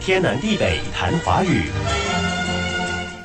天南地北谈华语。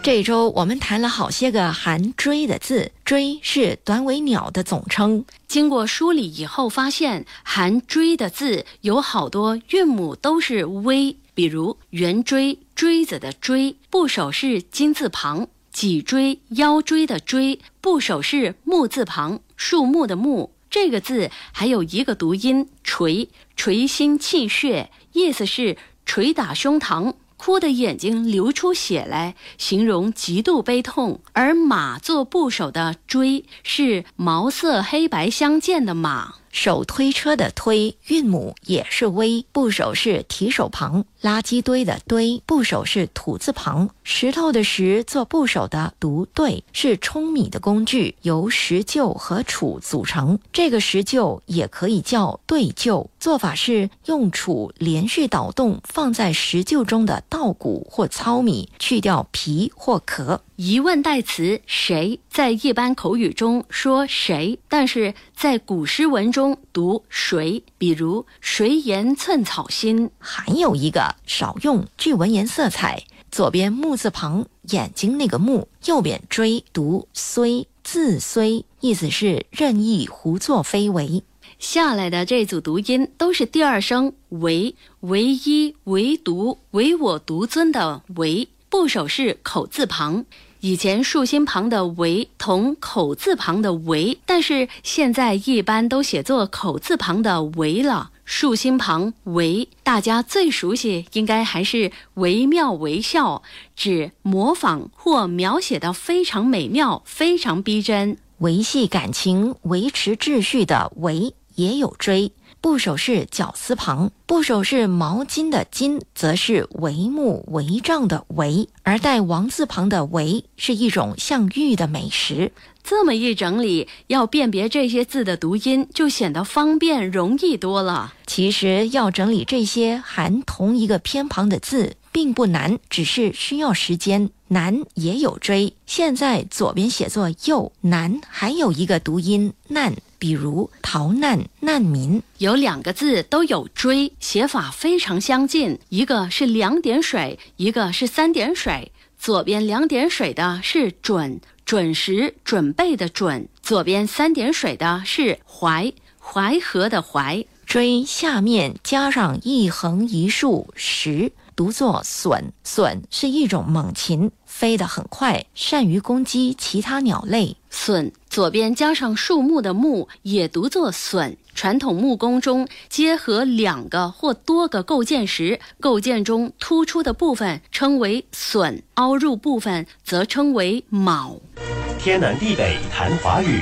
这周我们谈了好些个含“锥”的字，“锥”是短尾鸟的总称。经过梳理以后，发现含“锥”的字有好多韵母都是“ “v”，”，比如圆锥、锥子的“锥”，部首是金字旁；脊椎、腰椎的“椎”，部首是木字旁，树木的“木”。这个字还有一个读音“垂”，垂心气血，意思是捶打胸膛。哭得眼睛流出血来，形容极度悲痛。而马作部首的“追”是毛色黑白相间的马。手推车的推韵母也是微，部首是提手旁；垃圾堆的堆部首是土字旁；石头的石做部首的读对，是舂米的工具，由石臼和杵组成。这个石臼也可以叫对臼，做法是用杵连续捣动放在石臼中的稻谷或糙米，去掉皮或壳。疑问代词谁在一般口语中说谁，但是在古诗文中读谁。比如“谁言寸草心”，还有一个少用具文言色彩。左边木字旁眼睛那个木，右边追读虽字虽，意思是任意胡作非为。下来的这组读音都是第二声唯，唯一、唯独、唯我独尊的唯。部首是口字旁，以前竖心旁的“为”同口字旁的“为”，但是现在一般都写作口字旁的“为”了。竖心旁“为”，大家最熟悉，应该还是“惟妙惟肖”，指模仿或描写的非常美妙、非常逼真。维系感情、维持秩序的“维”也有追。部首是绞丝旁，部首是毛巾的巾，则是帷幕帷帐的帷，而带王字旁的帷是一种像玉的美食。这么一整理，要辨别这些字的读音，就显得方便容易多了。其实要整理这些含同一个偏旁的字，并不难，只是需要时间。难也有追，现在左边写作右难，还有一个读音难。比如逃难难民，有两个字都有追，写法非常相近。一个是两点水，一个是三点水。左边两点水的是准，准时准备的准；左边三点水的是淮，淮河的淮。追下面加上一横一竖时。读作隼，隼是一种猛禽，飞得很快，善于攻击其他鸟类。隼左边加上树木的木，也读作隼。传统木工中结合两个或多个构件时，构件中突出的部分称为隼，凹入部分则称为卯。天南地北谈华语。